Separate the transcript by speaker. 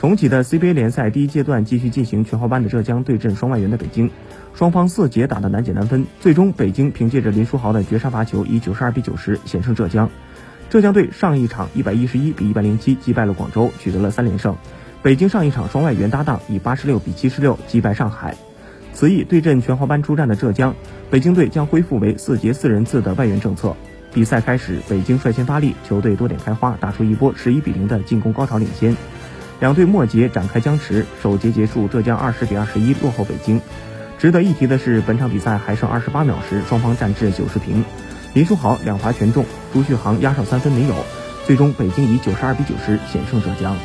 Speaker 1: 重启的 CBA 联赛第一阶段继续进行，全华班的浙江对阵双外援的北京，双方四节打得难解难分，最终北京凭借着林书豪的绝杀罚球，以九十二比九十险胜浙江。浙江队上一场一百一十一比一百零七击败了广州，取得了三连胜。北京上一场双外援搭档以八十六比七十六击败上海。此役对阵全华班出战的浙江，北京队将恢复为四节四人次的外援政策。比赛开始，北京率先发力，球队多点开花，打出一波十一比零的进攻高潮领先。两队末节展开僵持，首节结束，浙江二十比二十一落后北京。值得一提的是，本场比赛还剩二十八秒时，双方战至九十平，林书豪两罚全中，朱旭航压哨三分没有，最终北京以九十二比九十险胜浙江。